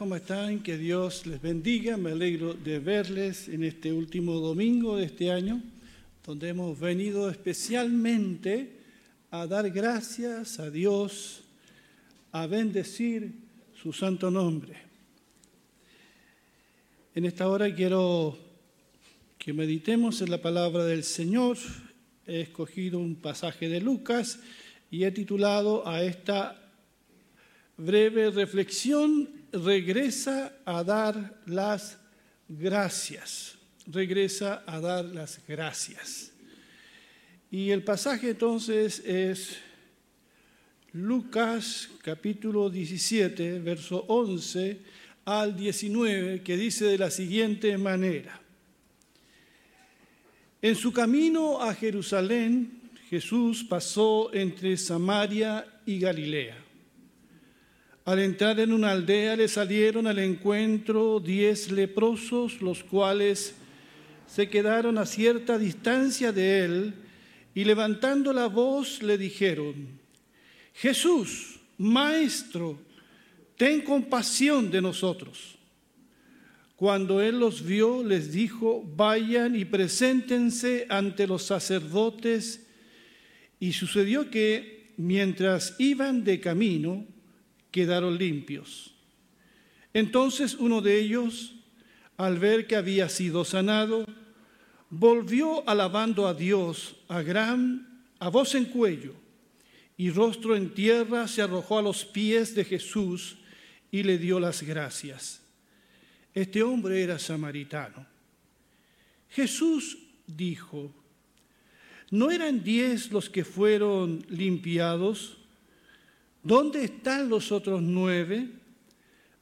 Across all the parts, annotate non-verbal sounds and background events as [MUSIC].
¿cómo están? Que Dios les bendiga. Me alegro de verles en este último domingo de este año, donde hemos venido especialmente a dar gracias a Dios, a bendecir su santo nombre. En esta hora quiero que meditemos en la palabra del Señor. He escogido un pasaje de Lucas y he titulado a esta breve reflexión regresa a dar las gracias. Regresa a dar las gracias. Y el pasaje entonces es Lucas capítulo 17, verso 11 al 19, que dice de la siguiente manera. En su camino a Jerusalén, Jesús pasó entre Samaria y Galilea. Al entrar en una aldea le salieron al encuentro diez leprosos, los cuales se quedaron a cierta distancia de él y levantando la voz le dijeron, Jesús, Maestro, ten compasión de nosotros. Cuando él los vio, les dijo, vayan y preséntense ante los sacerdotes. Y sucedió que mientras iban de camino, quedaron limpios. Entonces uno de ellos, al ver que había sido sanado, volvió alabando a Dios a gran, a voz en cuello, y rostro en tierra se arrojó a los pies de Jesús y le dio las gracias. Este hombre era samaritano. Jesús dijo, ¿no eran diez los que fueron limpiados? ¿Dónde están los otros nueve?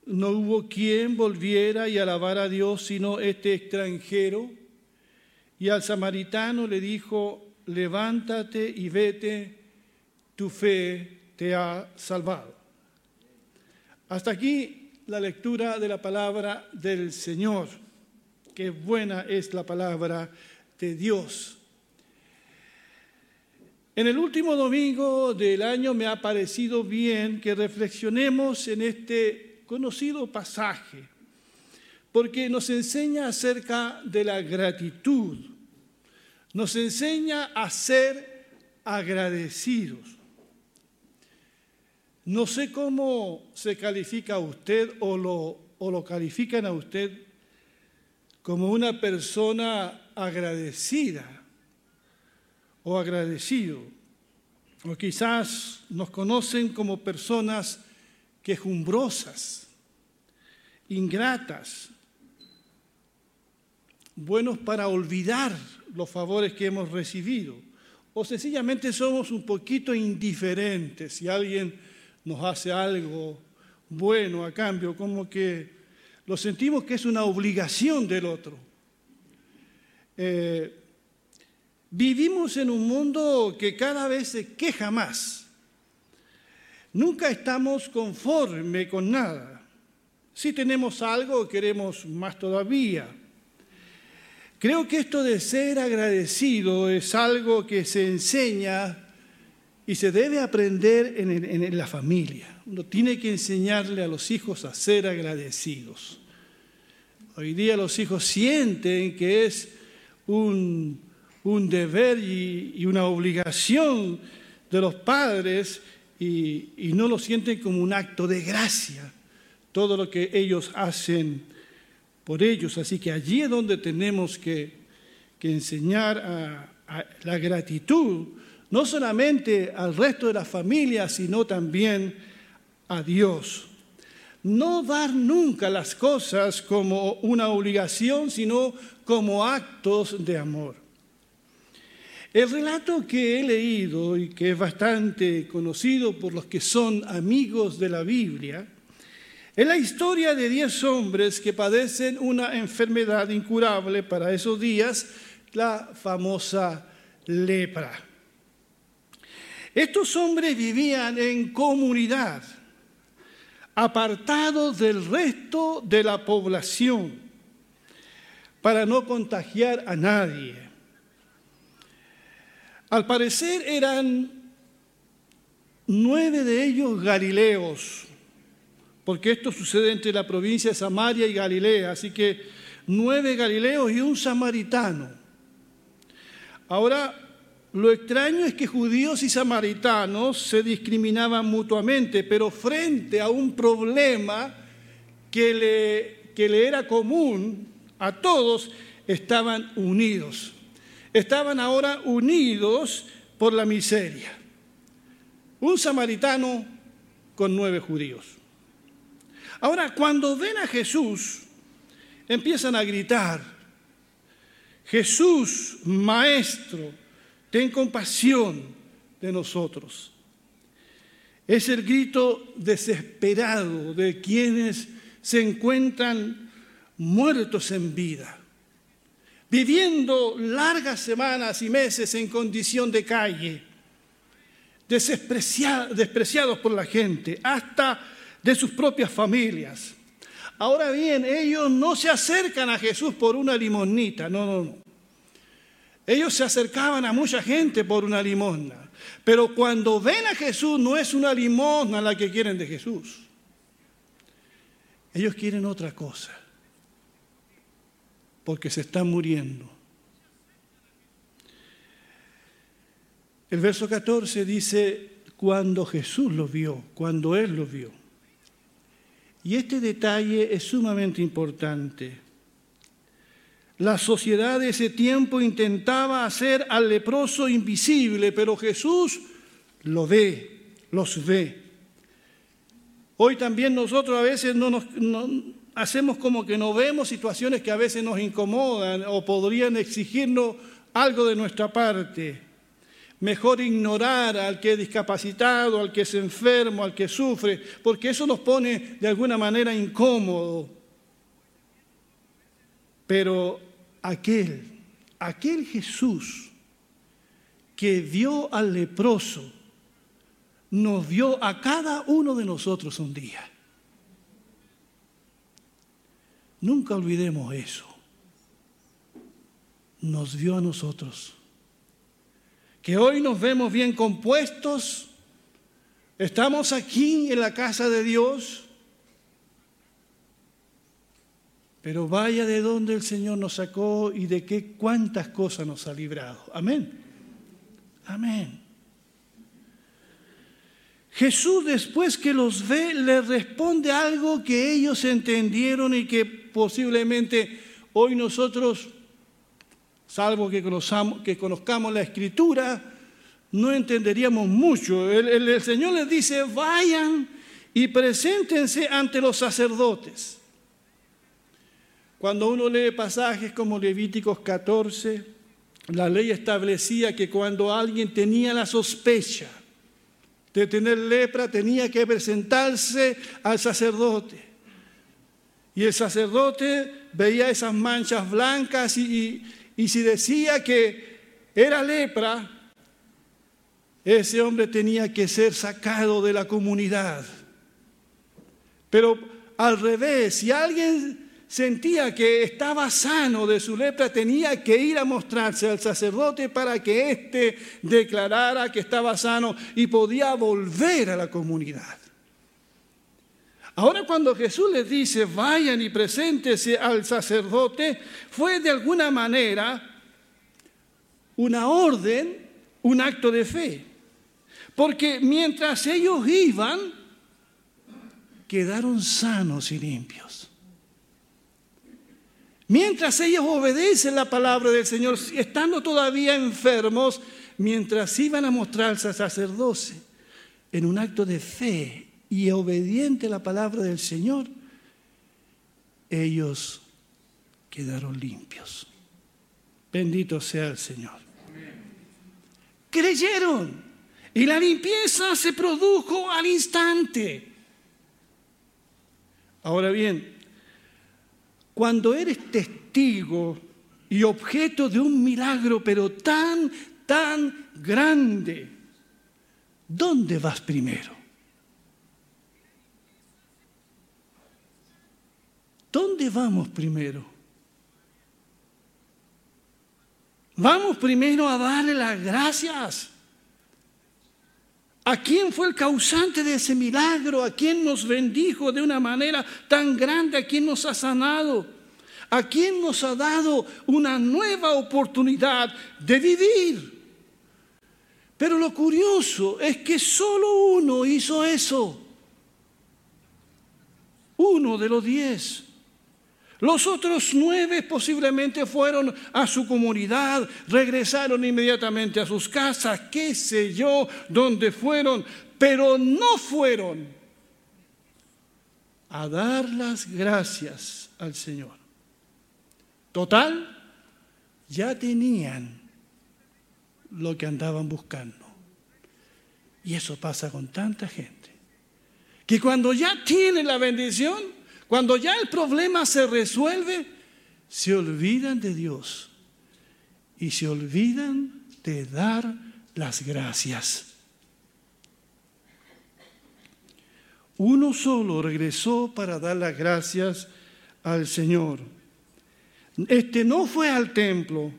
No hubo quien volviera y alabara a Dios sino este extranjero. Y al samaritano le dijo, levántate y vete, tu fe te ha salvado. Hasta aquí la lectura de la palabra del Señor. Qué buena es la palabra de Dios. En el último domingo del año me ha parecido bien que reflexionemos en este conocido pasaje, porque nos enseña acerca de la gratitud, nos enseña a ser agradecidos. No sé cómo se califica a usted o lo, o lo califican a usted como una persona agradecida o agradecido. O quizás nos conocen como personas quejumbrosas, ingratas, buenos para olvidar los favores que hemos recibido. O sencillamente somos un poquito indiferentes si alguien nos hace algo bueno a cambio, como que lo sentimos que es una obligación del otro. Eh, Vivimos en un mundo que cada vez se queja más. Nunca estamos conforme con nada. Si tenemos algo, queremos más todavía. Creo que esto de ser agradecido es algo que se enseña y se debe aprender en, en, la familia. Uno tiene que enseñarle a los hijos a ser agradecidos. Hoy día los hijos sienten que es un un deber y, una obligación de los padres y, no lo sienten como un acto de gracia, todo lo que ellos hacen por ellos. Así que allí es donde tenemos que, enseñar a, la gratitud, no solamente al resto de la familia, sino también a Dios. No dar nunca las cosas como una obligación, sino como actos de amor. El relato que he leído y que es bastante conocido por los que son amigos de la Biblia, es la historia de diez hombres que padecen una enfermedad incurable para esos días, la famosa lepra. Estos hombres vivían en comunidad, apartados del resto de la población, para no contagiar a nadie. Al parecer eran nueve de ellos galileos, porque esto sucede entre la provincia de Samaria y Galilea, así que nueve galileos y un samaritano. Ahora, lo extraño es que judíos y samaritanos se discriminaban mutuamente, pero frente a un problema que le, que le era común a todos, estaban unidos. Estaban ahora unidos por la miseria. Un samaritano con nueve judíos. Ahora, cuando ven a Jesús, empiezan a gritar, Jesús, maestro, ten compasión de nosotros. Es el grito desesperado de quienes se encuentran muertos en vida, viviendo largas semanas y meses en condición de calle, despreciados por la gente, hasta de sus propias familias. Ahora bien, ellos no se acercan a Jesús por una limonita, no, no, no. Ellos se acercaban a mucha gente por una limosna, pero cuando ven a Jesús no es una limosna la que quieren de Jesús. Ellos quieren otra cosa, porque se están muriendo. El verso 14 dice, cuando Jesús lo vio, cuando Él lo vio. Y este detalle es sumamente importante la sociedad de ese tiempo intentaba hacer al leproso invisible, pero Jesús lo ve, los ve. Hoy también nosotros a veces no nos, hacemos como que no vemos situaciones que a veces nos incomodan o podrían exigirnos algo de nuestra parte. Mejor ignorar al que es discapacitado, al que es enfermo, al que sufre, porque eso nos pone de alguna manera incómodo. Pero aquel, aquel Jesús que vio al leproso, nos vio a cada uno de nosotros un día. Nunca olvidemos eso. Nos vio a nosotros. Que hoy nos vemos bien compuestos. Estamos aquí en la casa de Dios Pero vaya de donde el Señor nos sacó y de qué cuántas cosas nos ha librado. Amén. Amén. Jesús después que los ve le responde algo que ellos entendieron y que posiblemente hoy nosotros, salvo que conozcamos, que conozcamos la escritura, no entenderíamos mucho. El, el Señor les dice, vayan y preséntense ante los sacerdotes. Cuando uno lee pasajes como Levíticos 14, la ley establecía que cuando alguien tenía la sospecha de tener lepra, tenía que presentarse al sacerdote. Y el sacerdote veía esas manchas blancas y, si decía que era lepra, ese hombre tenía que ser sacado de la comunidad. Pero al revés, si alguien sentía que estaba sano de su lepra, tenía que ir a mostrarse al sacerdote para que éste declarara que estaba sano y podía volver a la comunidad. Ahora cuando Jesús les dice, vayan y preséntese al sacerdote, fue de alguna manera una orden, un acto de fe. Porque mientras ellos iban, quedaron sanos y limpios. Mientras ellos obedecen la palabra del Señor, estando todavía enfermos, mientras iban a mostrarse al sacerdocio en un acto de fe y obediente a la palabra del Señor, ellos quedaron limpios. Bendito sea el Señor. Creyeron y la limpieza se produjo al instante. Ahora bien, cuando eres testigo y objeto de un milagro, pero tan, tan grande, ¿dónde vas primero? ¿Dónde vamos primero? Vamos primero a darle las gracias ¿A quién fue el causante de ese milagro? ¿A quién nos bendijo de una manera tan grande? ¿A quién nos ha sanado? ¿A quién nos ha dado una nueva oportunidad de vivir? Pero lo curioso es que solo uno hizo eso. Uno de los diez. Los otros nueve posiblemente fueron a su comunidad, regresaron inmediatamente a sus casas, qué sé yo, dónde fueron, pero no fueron a dar las gracias al Señor. Total, ya tenían lo que andaban buscando. Y eso pasa con tanta gente, que cuando ya tienen la bendición, cuando ya el problema se resuelve, se olvidan de Dios y se olvidan de dar las gracias. Uno solo regresó para dar las gracias al Señor. Este no fue al templo,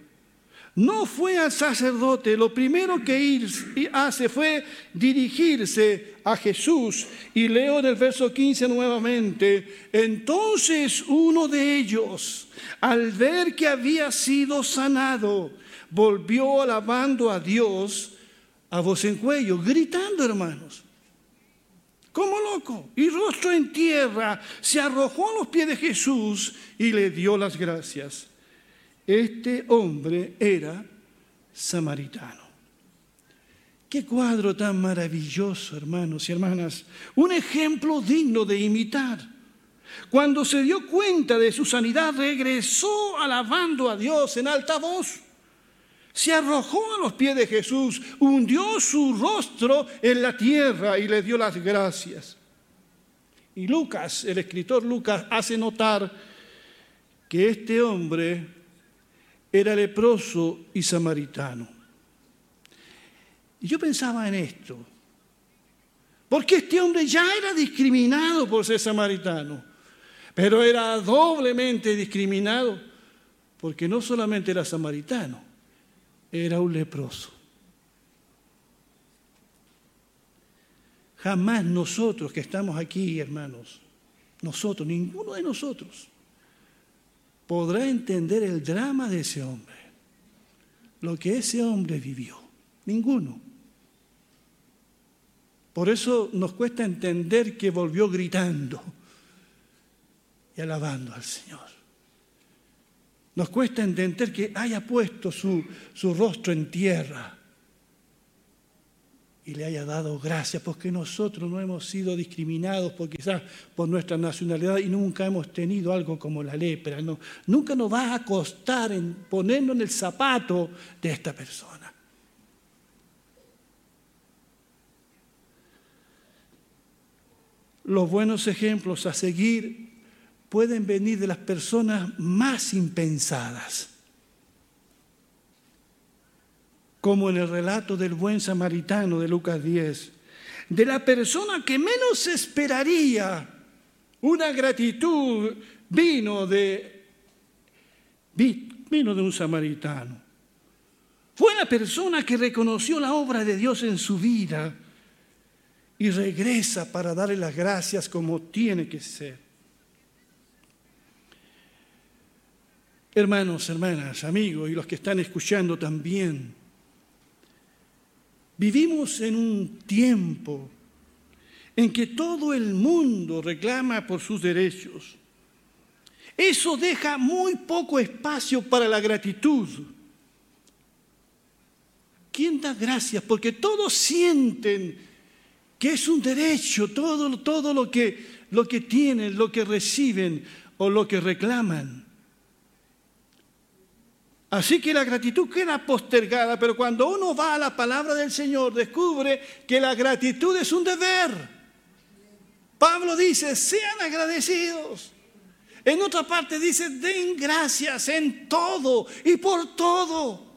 no fue al sacerdote, lo primero que hace fue dirigirse a Jesús. Y leo en el verso 15 nuevamente, entonces uno de ellos, al ver que había sido sanado, volvió alabando a Dios a voz en cuello, gritando hermanos, como loco, y rostro en tierra, se arrojó a los pies de Jesús y le dio las gracias. Este hombre era samaritano. Qué cuadro tan maravilloso, hermanos y hermanas. Un ejemplo digno de imitar. Cuando se dio cuenta de su sanidad, regresó alabando a Dios en alta voz. Se arrojó a los pies de Jesús, hundió su rostro en la tierra y le dio las gracias. Y Lucas, el escritor Lucas, hace notar que este hombre era leproso y samaritano. Y yo pensaba en esto, porque este hombre ya era discriminado por ser samaritano, pero era doblemente discriminado porque no solamente era samaritano, era un leproso. Jamás nosotros que estamos aquí, hermanos, nosotros, ninguno de nosotros, podrá entender el drama de ese hombre, lo que ese hombre vivió. Ninguno. Por eso nos cuesta entender que volvió gritando y alabando al Señor. Nos cuesta entender que haya puesto su, su rostro en tierra y le haya dado gracias, porque nosotros no hemos sido discriminados por quizás por nuestra nacionalidad y nunca hemos tenido algo como la lepra. No, nunca nos va a costar en ponernos en el zapato de esta persona. Los buenos ejemplos a seguir pueden venir de las personas más impensadas como en el relato del buen samaritano de Lucas 10, de la persona que menos esperaría una gratitud vino de, vino de un samaritano. Fue la persona que reconoció la obra de Dios en su vida y regresa para darle las gracias como tiene que ser. Hermanos, hermanas, amigos y los que están escuchando también, Vivimos en un tiempo en que todo el mundo reclama por sus derechos. Eso deja muy poco espacio para la gratitud. ¿Quién da gracias? Porque todos sienten que es un derecho, todo, todo lo, que, lo que tienen, lo que reciben o lo que reclaman. Así que la gratitud queda postergada, pero cuando uno va a la palabra del Señor descubre que la gratitud es un deber. Pablo dice, sean agradecidos. En otra parte dice, den gracias en todo y por todo.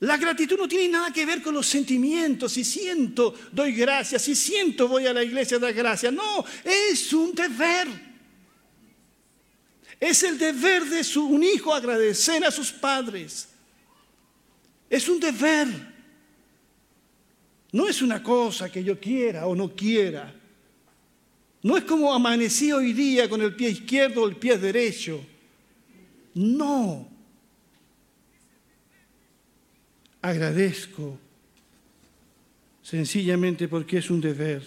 La gratitud no tiene nada que ver con los sentimientos. Si siento, doy gracias. Si siento, voy a la iglesia a dar gracias. No, es un deber. Es el deber de un hijo agradecer a sus padres. Es un deber. No es una cosa que yo quiera o no quiera. No es como amanecí hoy día con el pie izquierdo o el pie derecho. No. Agradezco sencillamente porque es un deber.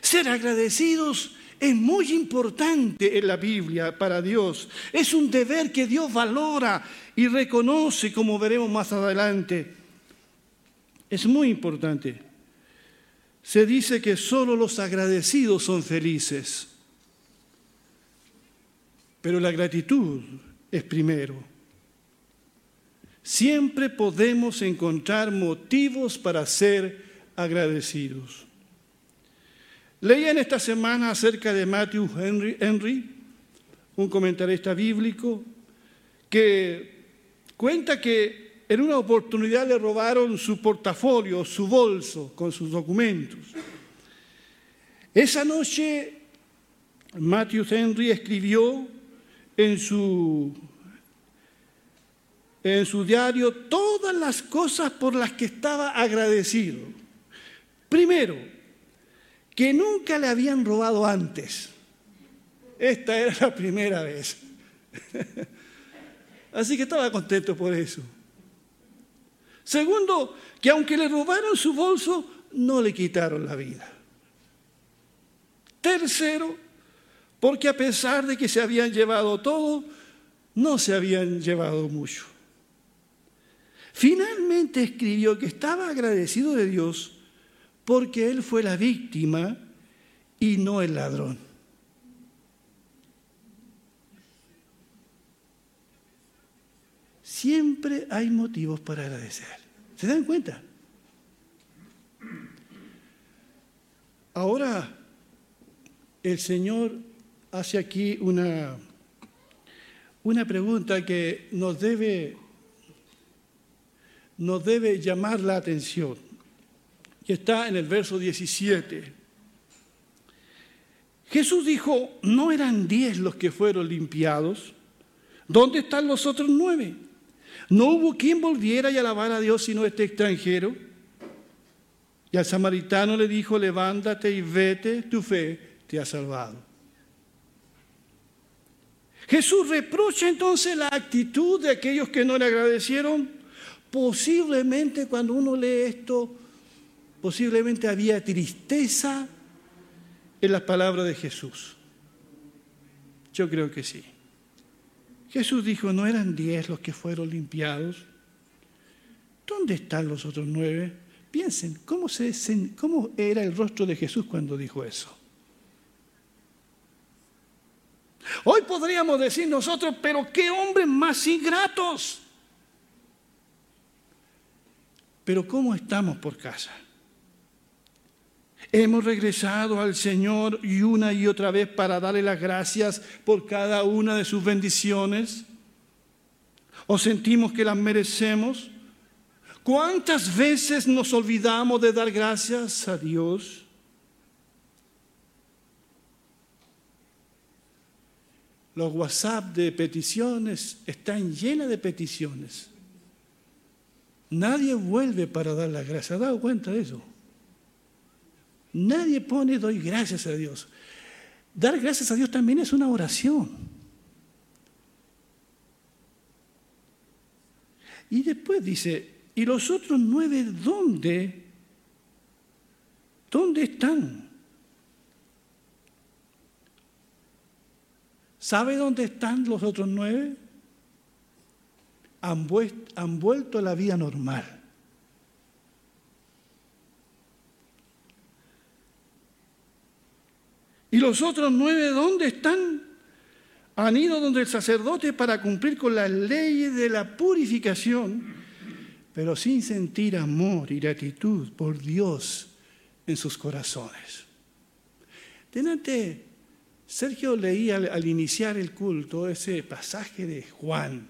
Ser agradecidos es muy importante en la Biblia para Dios. Es un deber que Dios valora y reconoce, como veremos más adelante. Es muy importante. Se dice que solo los agradecidos son felices, pero la gratitud es primero. Siempre podemos encontrar motivos para ser agradecidos. Leía en esta semana acerca de Matthew Henry, Henry, un comentarista bíblico, que cuenta que en una oportunidad le robaron su portafolio, su bolso con sus documentos. Esa noche Matthew Henry escribió en su, en su diario todas las cosas por las que estaba agradecido. Primero, que nunca le habían robado antes. Esta era la primera vez. [LAUGHS] Así que estaba contento por eso. Segundo, que aunque le robaron su bolso, no le quitaron la vida. Tercero, porque a pesar de que se habían llevado todo, no se habían llevado mucho. Finalmente escribió que estaba agradecido de Dios porque él fue la víctima y no el ladrón. Siempre hay motivos para agradecer. ¿Se dan cuenta? Ahora el Señor hace aquí una, una pregunta que nos debe, nos debe llamar la atención está en el verso 17. Jesús dijo, ¿no eran diez los que fueron limpiados? ¿Dónde están los otros nueve? ¿No hubo quien volviera y alabara a Dios sino este extranjero? Y al samaritano le dijo, levántate y vete, tu fe te ha salvado. Jesús reprocha entonces la actitud de aquellos que no le agradecieron. Posiblemente cuando uno lee esto, posiblemente había tristeza en las palabras de Jesús. Yo creo que sí. Jesús dijo, ¿no eran diez los que fueron limpiados? ¿Dónde están los otros nueve? Piensen, ¿cómo, ¿cómo era el rostro de Jesús cuando dijo eso? Hoy podríamos decir nosotros, pero qué hombres más ingratos. Pero ¿cómo estamos por casa? Hemos regresado al Señor y una y otra vez para darle las gracias por cada una de sus bendiciones. ¿O sentimos que las merecemos? ¿Cuántas veces nos olvidamos de dar gracias a Dios? Los WhatsApp de peticiones están llenas de peticiones. Nadie vuelve para dar las gracias. ¿Ha dado cuenta de eso? Nadie pone doy gracias a Dios. Dar gracias a Dios también es una oración. Y después dice, ¿y los otros nueve dónde? ¿Dónde están? ¿Sabe dónde están los otros nueve? Han, vuelto a la vida normal. ¿Y los otros nueve dónde están? Han ido donde el sacerdote para cumplir con las leyes de la purificación, pero sin sentir amor y gratitud por Dios en sus corazones. Tenante, Sergio leía al, iniciar el culto ese pasaje de Juan,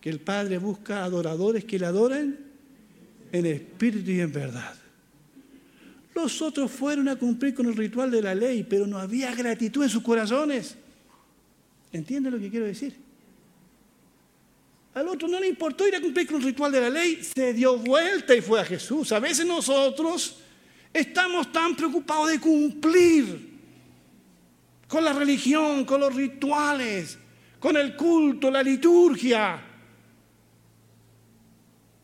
que el Padre busca adoradores que le adoren en espíritu y en verdad. Los otros fueron a cumplir con el ritual de la ley, pero no había gratitud en sus corazones. ¿Entiende lo que quiero decir? Al otro no le importó ir a cumplir con el ritual de la ley, se dio vuelta y fue a Jesús. A veces nosotros estamos tan preocupados de cumplir con la religión, con los rituales, con el culto, la liturgia.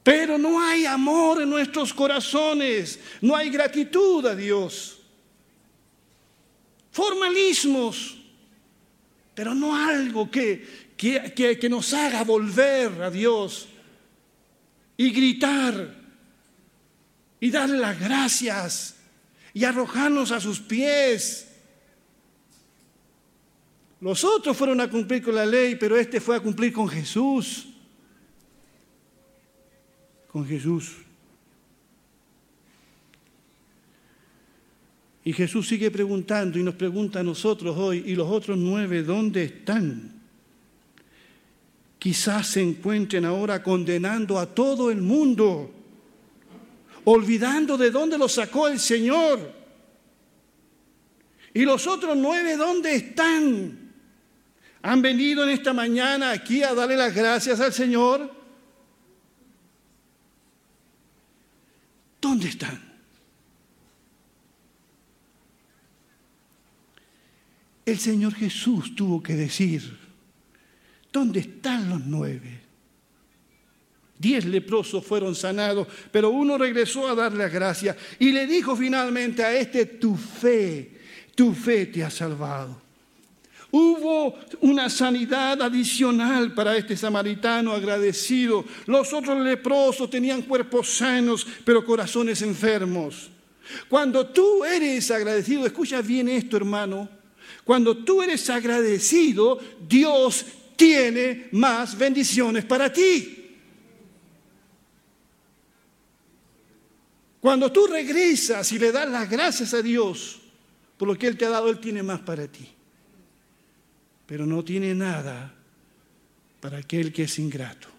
Pero no hay amor en nuestros corazones, no hay gratitud a Dios. Formalismos, pero no algo que, que, que, nos haga volver a Dios y gritar y darle las gracias y arrojarnos a sus pies. Los otros fueron a cumplir con la ley, pero este fue a cumplir con Jesús. Con Jesús. Y Jesús sigue preguntando y nos pregunta a nosotros hoy, ¿y los otros nueve dónde están? Quizás se encuentren ahora condenando a todo el mundo, olvidando de dónde los sacó el Señor. ¿Y los otros nueve dónde están? ¿Han venido en esta mañana aquí a darle las gracias al Señor? ¿Dónde están? El Señor Jesús tuvo que decir, ¿dónde están los nueve? Diez leprosos fueron sanados, pero uno regresó a darle las gracias y le dijo finalmente a este, tu fe, tu fe te ha salvado. Hubo una sanidad adicional para este samaritano agradecido. Los otros leprosos tenían cuerpos sanos, pero corazones enfermos. Cuando tú eres agradecido, escucha bien esto hermano, cuando tú eres agradecido, Dios tiene más bendiciones para ti. Cuando tú regresas y le das las gracias a Dios por lo que Él te ha dado, Él tiene más para ti. Pero no tiene nada para aquel que es ingrato.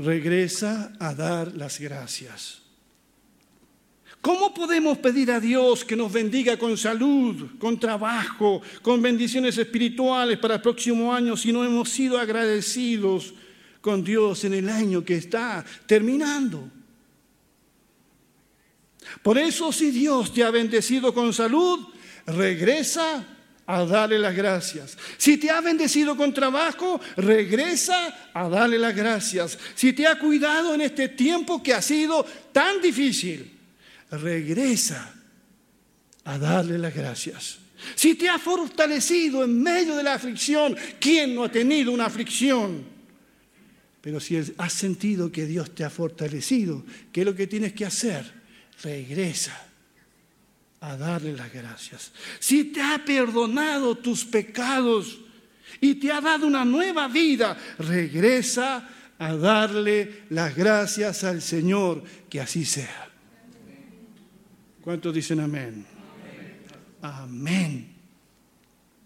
regresa a dar las gracias. ¿Cómo podemos pedir a Dios que nos bendiga con salud, con trabajo, con bendiciones espirituales para el próximo año si no hemos sido agradecidos con Dios en el año que está terminando? Por eso si Dios te ha bendecido con salud, regresa a darle las gracias. Si te ha bendecido con trabajo, regresa a darle las gracias. Si te ha cuidado en este tiempo que ha sido tan difícil, regresa a darle las gracias. Si te ha fortalecido en medio de la aflicción, ¿quién no ha tenido una aflicción? Pero si has sentido que Dios te ha fortalecido, ¿qué es lo que tienes que hacer? Regresa a darle las gracias. Si te ha perdonado tus pecados y te ha dado una nueva vida, regresa a darle las gracias al Señor, que así sea. ¿Cuántos dicen amén? Amén.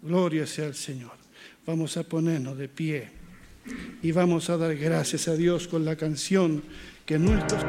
Gloria sea al Señor. Vamos a ponernos de pie y vamos a dar gracias a Dios con la canción que nuestros...